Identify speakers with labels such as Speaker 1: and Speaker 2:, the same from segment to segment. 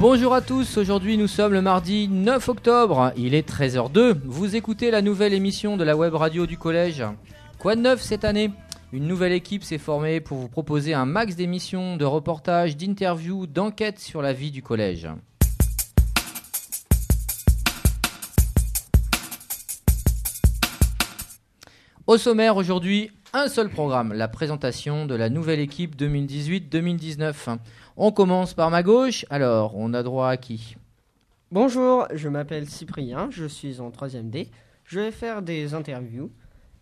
Speaker 1: Bonjour à tous, aujourd'hui nous sommes le mardi 9 octobre, il est 13h02, vous écoutez la nouvelle émission de la web radio du collège. Quoi de neuf cette année? Une nouvelle équipe s'est formée pour vous proposer un max d'émissions, de reportages, d'interviews, d'enquêtes sur la vie du collège. Au sommaire aujourd'hui, un seul programme, la présentation de la nouvelle équipe 2018-2019. On commence par ma gauche, alors on a droit à qui?
Speaker 2: Bonjour, je m'appelle Cyprien, je suis en 3ème D. Je vais faire des interviews,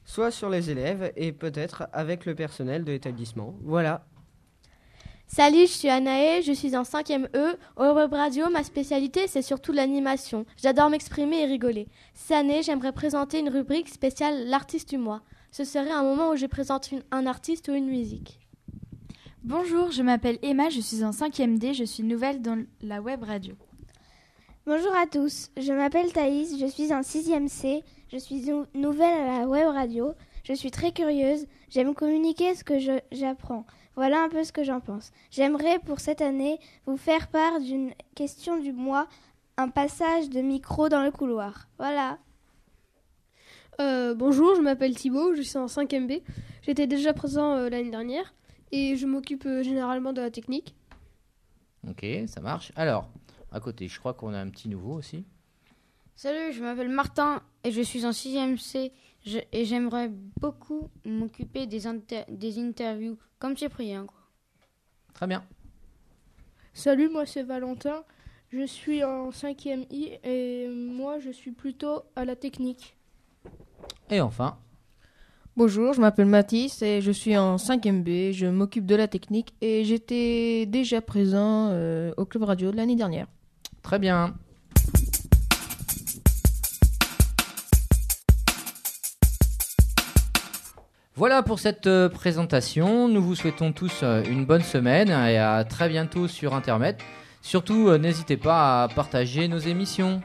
Speaker 2: soit sur les élèves et peut-être avec le personnel de l'établissement. Voilà.
Speaker 3: Salut, je suis Anaë, je suis en 5ème E. Au web radio, ma spécialité, c'est surtout l'animation. J'adore m'exprimer et rigoler. Cette année, j'aimerais présenter une rubrique spéciale L'artiste du mois. Ce serait un moment où je présente une- un artiste ou une musique.
Speaker 4: Bonjour, je m'appelle Emma, je suis en 5e D, je suis nouvelle dans la web radio.
Speaker 5: Bonjour à tous, je m'appelle Thaïs, je suis en 6e C, je suis nou- nouvelle à la web radio, je suis très curieuse, j'aime communiquer ce que j'apprends. Voilà un peu ce que j'en pense. J'aimerais pour cette année vous faire part d'une question du mois, un passage de micro dans le couloir. Voilà.
Speaker 6: Euh, bonjour, je m'appelle Thibaut, je suis en 5ème B. J'étais déjà présent euh, l'année dernière et je m'occupe euh, généralement de la technique.
Speaker 1: Ok, ça marche. Alors, à côté, je crois qu'on a un petit nouveau aussi.
Speaker 7: Salut, je m'appelle Martin et je suis en 6ème C Je- et j'aimerais beaucoup m'occuper des, inter- des interviews comme Cyprien. Quoi.
Speaker 1: Très bien.
Speaker 6: Salut, moi c'est Valentin, je suis en 5ème I et moi je suis plutôt à la technique.
Speaker 1: Et enfin,
Speaker 8: Bonjour, je m'appelle Mathis et je suis en 5e B. Je m'occupe de la technique et j'étais déjà présent euh, au club radio de l'année dernière.
Speaker 1: très bien. Voilà pour cette euh, présentation. Nous vous souhaitons tous euh, une bonne semaine et à très bientôt sur Internet. Surtout, n'hésitez pas à partager nos émissions.